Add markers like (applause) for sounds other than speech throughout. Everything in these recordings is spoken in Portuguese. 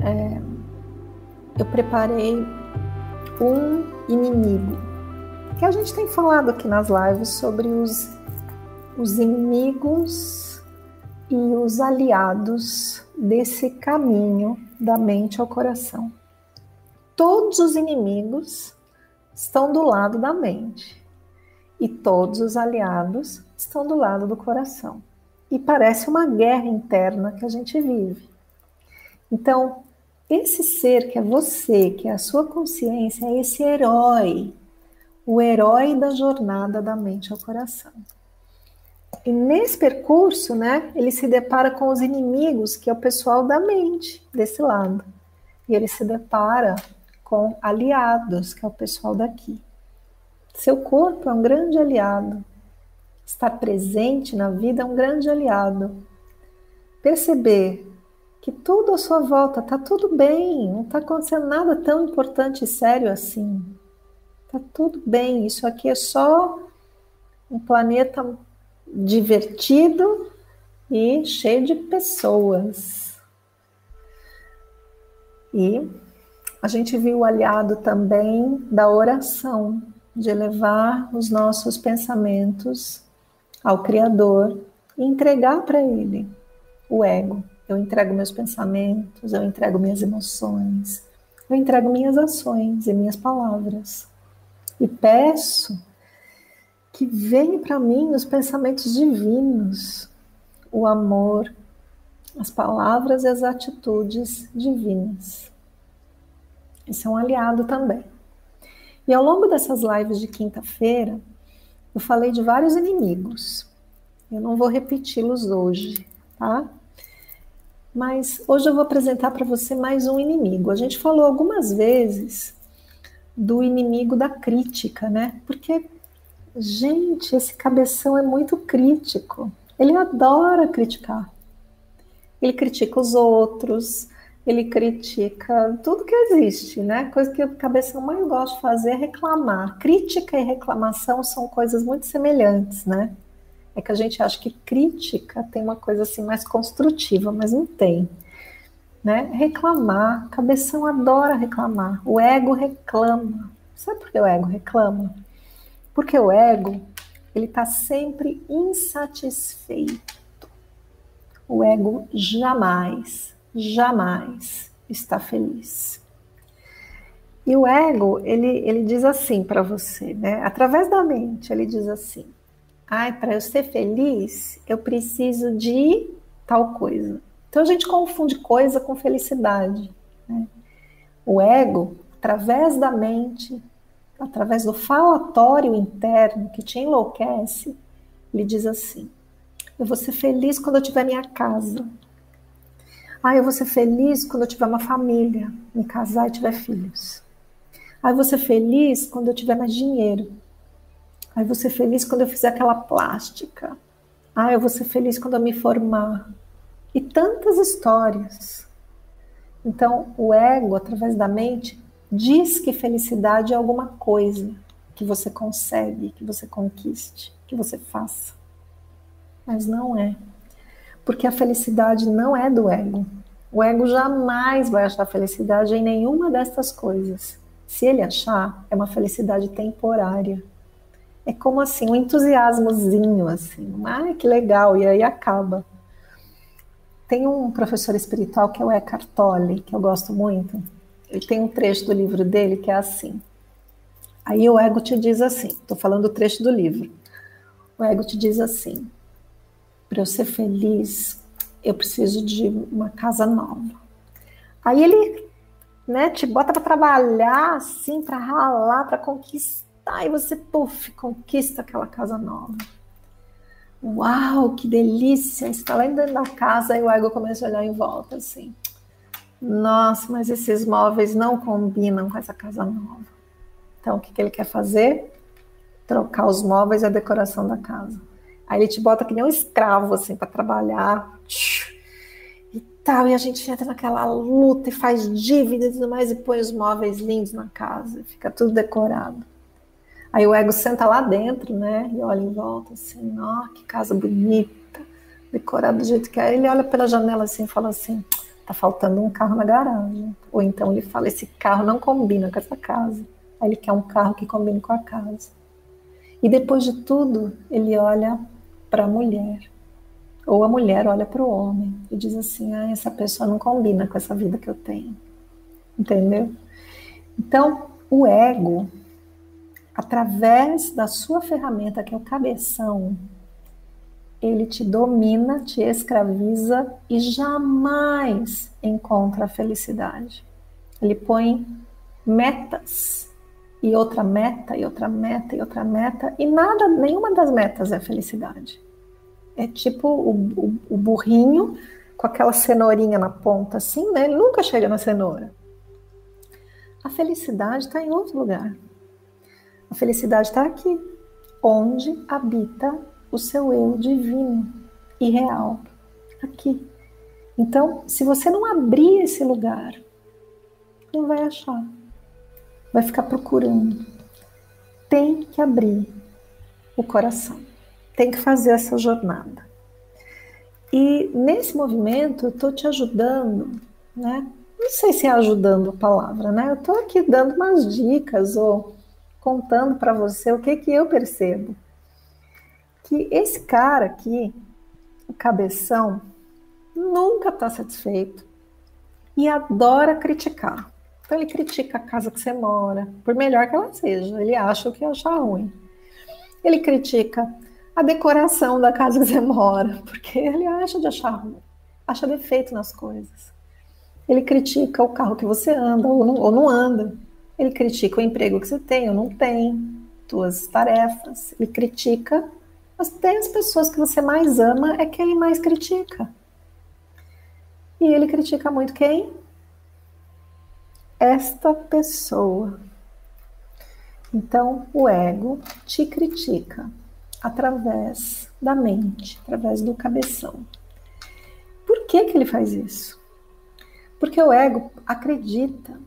é, eu preparei um inimigo. Que a gente tem falado aqui nas lives sobre os, os inimigos e os aliados desse caminho da mente ao coração. Todos os inimigos estão do lado da mente e todos os aliados estão do lado do coração. E parece uma guerra interna que a gente vive. Então, esse ser que é você, que é a sua consciência, é esse herói, o herói da jornada da mente ao coração. E nesse percurso, né, ele se depara com os inimigos, que é o pessoal da mente, desse lado. E ele se depara com aliados, que é o pessoal daqui. Seu corpo é um grande aliado. Estar presente na vida é um grande aliado. Perceber que tudo à sua volta está tudo bem, não está acontecendo nada tão importante e sério assim. Está tudo bem, isso aqui é só um planeta divertido e cheio de pessoas. E a gente viu o aliado também da oração, de elevar os nossos pensamentos ao Criador e entregar para Ele o ego. Eu entrego meus pensamentos, eu entrego minhas emoções, eu entrego minhas ações e minhas palavras. E peço que venha para mim os pensamentos divinos, o amor, as palavras e as atitudes divinas. Esse é um aliado também. E ao longo dessas lives de quinta-feira, eu falei de vários inimigos. Eu não vou repeti-los hoje, tá? Mas hoje eu vou apresentar para você mais um inimigo. A gente falou algumas vezes do inimigo da crítica, né? Porque, gente, esse cabeção é muito crítico. Ele adora criticar. Ele critica os outros, ele critica tudo que existe, né? Coisa que o cabeção mais gosta de fazer é reclamar. Crítica e reclamação são coisas muito semelhantes, né? É que a gente acha que crítica tem uma coisa assim mais construtiva, mas não tem. Né? Reclamar, cabeção adora reclamar. O ego reclama. Sabe por que o ego reclama? Porque o ego ele está sempre insatisfeito. O ego jamais, jamais está feliz. E o ego, ele, ele diz assim para você, né? Através da mente, ele diz assim: Ai, para eu ser feliz, eu preciso de tal coisa. Então a gente confunde coisa com felicidade. Né? O ego, através da mente, através do falatório interno que te enlouquece, ele diz assim: Eu vou ser feliz quando eu tiver minha casa. Ah, eu vou ser feliz quando eu tiver uma família, me casar e tiver filhos. Ah, eu vou ser feliz quando eu tiver mais dinheiro. Ai, vou ser feliz quando eu fizer aquela plástica. Ai, eu vou ser feliz quando eu me formar. E tantas histórias. Então, o ego, através da mente, diz que felicidade é alguma coisa que você consegue, que você conquiste, que você faça. Mas não é. Porque a felicidade não é do ego. O ego jamais vai achar felicidade em nenhuma destas coisas. Se ele achar, é uma felicidade temporária é como assim, um entusiasmozinho, assim, ai que legal, e aí acaba. Tem um professor espiritual que é o Eckhart Tolle, que eu gosto muito, ele tem um trecho do livro dele que é assim. Aí o ego te diz assim, estou falando o trecho do livro. O ego te diz assim: para eu ser feliz, eu preciso de uma casa nova. Aí ele, né, te bota para trabalhar assim, para ralar, para conquistar Aí você, puf, conquista aquela casa nova. Uau, que delícia! Está lá dentro da casa e o ego começa a olhar em volta assim. Nossa, mas esses móveis não combinam com essa casa nova. Então, o que, que ele quer fazer? Trocar os móveis e a decoração da casa. Aí ele te bota que nem um escravo, assim, para trabalhar. E tal, e a gente entra naquela luta e faz dívidas e tudo mais, e põe os móveis lindos na casa, fica tudo decorado. Aí o ego senta lá dentro, né, e olha em volta, assim, ó, que casa bonita, decorada do jeito que é. Ele olha pela janela assim e fala assim, tá faltando um carro na garagem. Ou então ele fala, esse carro não combina com essa casa. Aí ele quer um carro que combine com a casa. E depois de tudo, ele olha para a mulher. Ou a mulher olha para o homem e diz assim: ah, essa pessoa não combina com essa vida que eu tenho. Entendeu? Então, o ego, através da sua ferramenta, que é o cabeção, ele te domina, te escraviza e jamais encontra a felicidade. Ele põe metas e outra meta e outra meta e outra meta e nada, nenhuma das metas é felicidade. É tipo o, o, o burrinho com aquela cenourinha na ponta, assim, né? Ele nunca chega na cenoura. A felicidade está em outro lugar. A felicidade está aqui, onde habita o seu eu divino e real. Aqui. Então, se você não abrir esse lugar, não vai achar. Vai ficar procurando. Tem que abrir o coração. Tem que fazer essa jornada. E nesse movimento eu estou te ajudando, né? Não sei se é ajudando a palavra, né? Eu estou aqui dando umas dicas ou contando para você o que que eu percebo que esse cara aqui, o cabeção, nunca está satisfeito e adora criticar. Então ele critica a casa que você mora, por melhor que ela seja, ele acha o que acha ruim. Ele critica a decoração da casa que você mora, (laughs) porque ele acha de achar ruim, acha defeito nas coisas. Ele critica o carro que você anda ou não, ou não anda. Ele critica o emprego que você tem ou não tem, suas tarefas. Ele critica mas tem as pessoas que você mais ama é quem mais critica. E ele critica muito quem? Esta pessoa. Então, o ego te critica através da mente, através do cabeção. Por que, que ele faz isso? Porque o ego acredita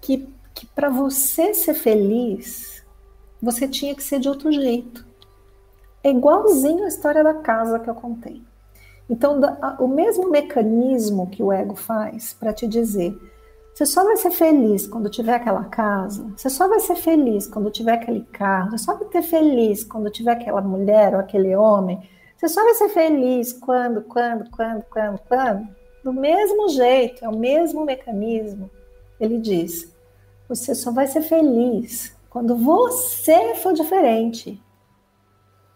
que, que para você ser feliz, você tinha que ser de outro jeito. É igualzinho a história da casa que eu contei. Então, o mesmo mecanismo que o ego faz para te dizer: você só vai ser feliz quando tiver aquela casa, você só vai ser feliz quando tiver aquele carro, você só vai ter feliz quando tiver aquela mulher ou aquele homem, você só vai ser feliz quando, quando, quando, quando, quando. Do mesmo jeito, é o mesmo mecanismo. Ele diz: você só vai ser feliz quando você for diferente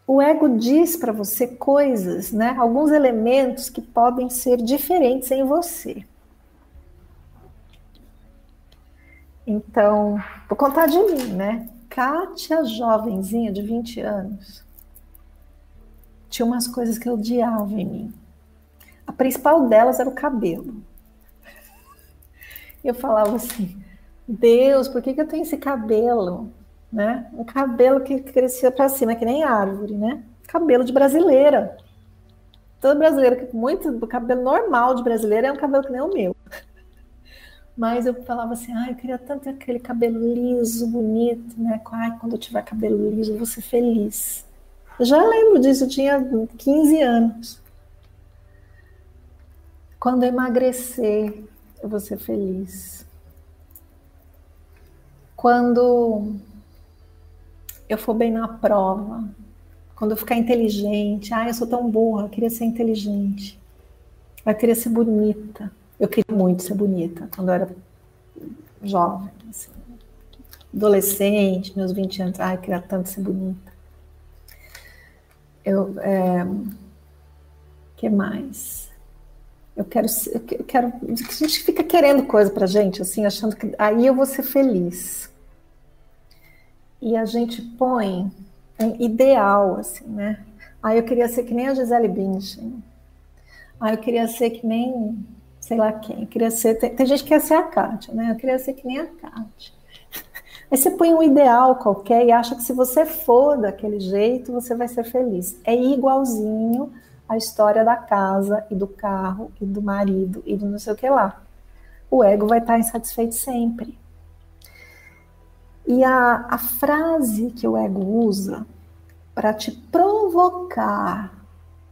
o ego diz para você coisas, né? Alguns elementos que podem ser diferentes em você. Então, vou contar de mim, né? Kátia, jovenzinha de 20 anos, tinha umas coisas que eu odiava em mim. A principal delas era o cabelo. Eu falava assim: Deus, por que, que eu tenho esse cabelo? né? Um cabelo que crescia para cima, que nem árvore, né? Cabelo de brasileira. Toda brasileira, muito cabelo normal de brasileira é um cabelo que nem o meu. (laughs) Mas eu falava assim, ai, eu queria tanto ter aquele cabelo liso, bonito, né? Ai, quando eu tiver cabelo liso, eu vou ser feliz. Eu já lembro disso, eu tinha 15 anos. Quando eu emagrecer, eu vou ser feliz. Quando eu for bem na prova, quando eu ficar inteligente, ah, eu sou tão burra, eu queria ser inteligente, eu queria ser bonita. Eu queria muito ser bonita quando eu era jovem, assim, adolescente, meus 20 anos, ah, eu queria tanto ser bonita. Eu, é, que mais? Eu quero, eu quero, a gente fica querendo coisa pra gente, assim, achando que aí eu vou ser feliz e a gente põe um ideal, assim, né? Ah, eu queria ser que nem a Gisele Bündchen. Ah, eu queria ser que nem, sei lá quem. Eu queria ser. Tem, tem, gente que quer ser a Kátia, né? Eu queria ser que nem a Kátia. (laughs) Aí você põe um ideal qualquer e acha que se você for daquele jeito, você vai ser feliz. É igualzinho a história da casa e do carro e do marido e do não sei o que lá. O ego vai estar insatisfeito sempre. E a, a frase que o ego usa para te provocar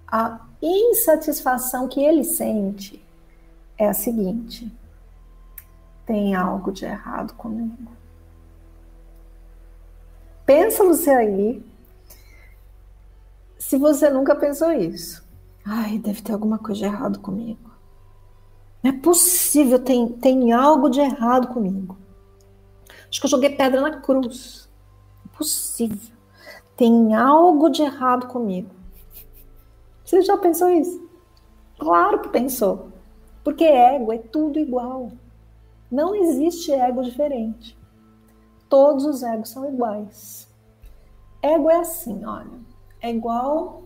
a insatisfação que ele sente é a seguinte: tem algo de errado comigo. Pensa você aí, se você nunca pensou isso. Ai, deve ter alguma coisa de errado comigo. Não é possível, tem, tem algo de errado comigo. Acho que eu joguei pedra na cruz. É possível. Tem algo de errado comigo. Você já pensou isso? Claro que pensou. Porque ego é tudo igual. Não existe ego diferente. Todos os egos são iguais. Ego é assim, olha. É igual.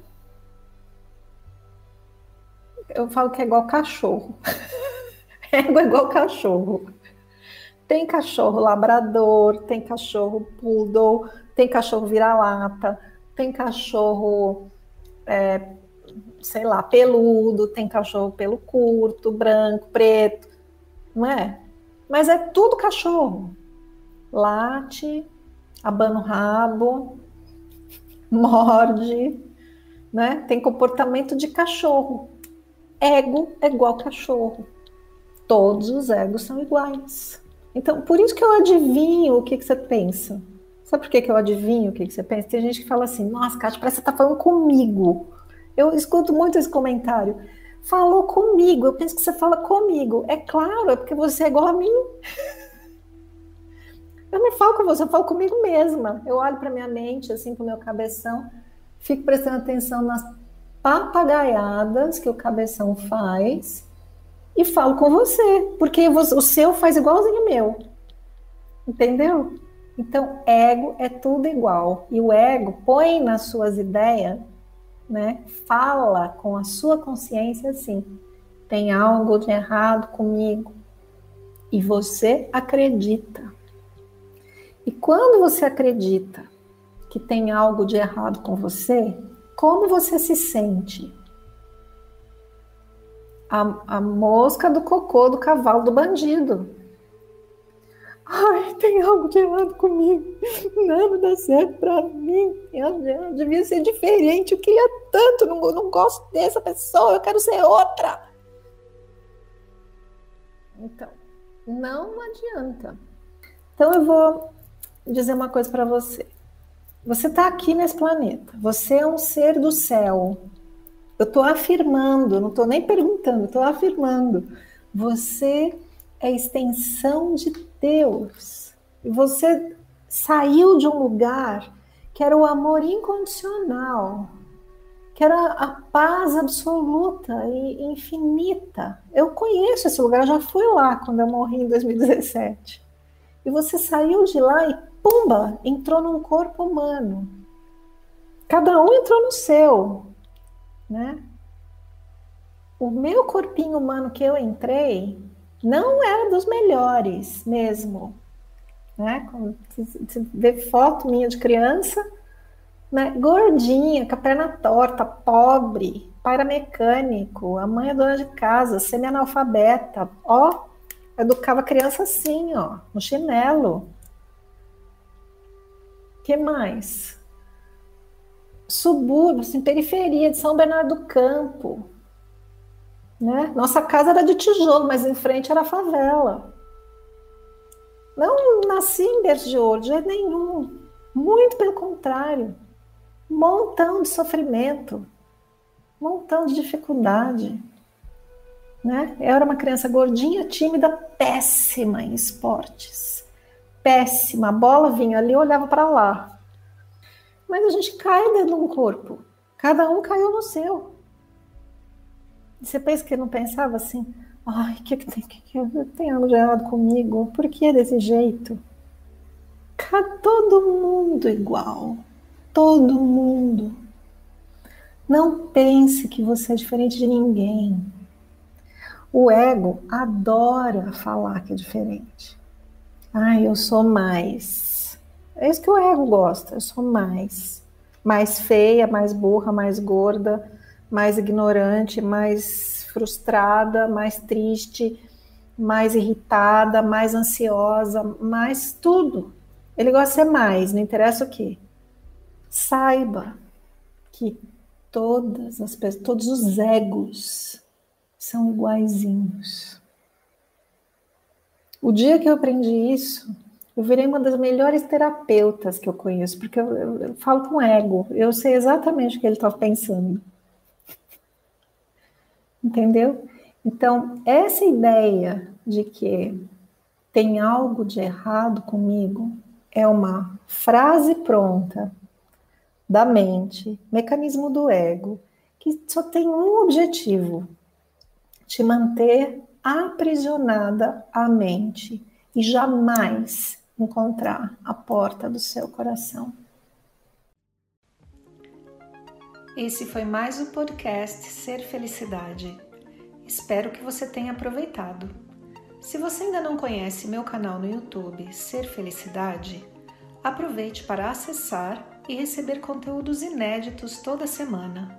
Eu falo que é igual cachorro. ego (laughs) é igual cachorro. Tem cachorro labrador, tem cachorro poodle, tem cachorro vira-lata, tem cachorro, é, sei lá, peludo, tem cachorro pelo curto, branco, preto, não é? Mas é tudo cachorro late, abana o rabo, morde, né? Tem comportamento de cachorro. Ego é igual cachorro. Todos os egos são iguais. Então, por isso que eu adivinho o que, que você pensa. Sabe por que, que eu adivinho o que, que você pensa? Tem gente que fala assim, nossa, Kátia, parece que você está falando comigo. Eu escuto muito esse comentário. Falou comigo, eu penso que você fala comigo. É claro, é porque você é igual a mim. (laughs) Eu não falo com você, eu falo comigo mesma. Eu olho para minha mente, assim, para o meu cabeção, fico prestando atenção nas papagaiadas que o cabeção faz e falo com você, porque o seu faz igualzinho o meu. Entendeu? Então, ego é tudo igual. E o ego põe nas suas ideias, né? Fala com a sua consciência assim: tem algo de errado comigo. E você acredita. E quando você acredita que tem algo de errado com você, como você se sente? A, a mosca do cocô do cavalo do bandido. Ai, tem algo de errado comigo. Nada dá certo pra mim. Eu, eu devia ser diferente. Eu queria tanto. Não, não gosto dessa pessoa. Eu quero ser outra. Então, não adianta. Então eu vou dizer uma coisa para você. Você está aqui nesse planeta. Você é um ser do céu. Eu estou afirmando, não estou nem perguntando, estou afirmando. Você é extensão de Deus. E você saiu de um lugar que era o amor incondicional, que era a paz absoluta e infinita. Eu conheço esse lugar, já fui lá quando eu morri em 2017. E você saiu de lá e pumba, entrou num corpo humano. Cada um entrou no seu, né? O meu corpinho humano que eu entrei não era dos melhores mesmo, né? você vê foto minha de criança, né? Gordinha, com a perna torta, pobre, pai era mecânico, a mãe é dona de casa, semi-analfabeta, ó, educava criança assim, ó, no chinelo que mais? Subúrbio, assim, periferia de São Bernardo do Campo. Né? Nossa casa era de tijolo, mas em frente era favela. Não nasci em berço de ouro, de jeito nenhum. Muito pelo contrário. Montão de sofrimento, montão de dificuldade. Né? Eu era uma criança gordinha, tímida, péssima em esportes péssima. A bola vinha ali, eu olhava para lá. Mas a gente cai dentro de um corpo. Cada um caiu no seu. Você pensa que não pensava assim? Ai, que, que, que, que tem algo de errado comigo? Por que desse jeito? Todo mundo igual. Todo mundo. Não pense que você é diferente de ninguém. O ego adora falar que é diferente. Ah, eu sou mais. É isso que o ego gosta, eu sou mais. Mais feia, mais burra, mais gorda, mais ignorante, mais frustrada, mais triste, mais irritada, mais ansiosa, mais tudo. Ele gosta de ser mais, não interessa o que. Saiba que todas as pessoas, todos os egos são iguaizinhos. O dia que eu aprendi isso, eu virei uma das melhores terapeutas que eu conheço, porque eu, eu, eu falo com ego, eu sei exatamente o que ele está pensando. Entendeu? Então, essa ideia de que tem algo de errado comigo é uma frase pronta da mente, mecanismo do ego, que só tem um objetivo: te manter aprisionada à mente e jamais encontrar a porta do seu coração. Esse foi mais o podcast Ser Felicidade. Espero que você tenha aproveitado. Se você ainda não conhece meu canal no YouTube Ser Felicidade, aproveite para acessar e receber conteúdos inéditos toda semana.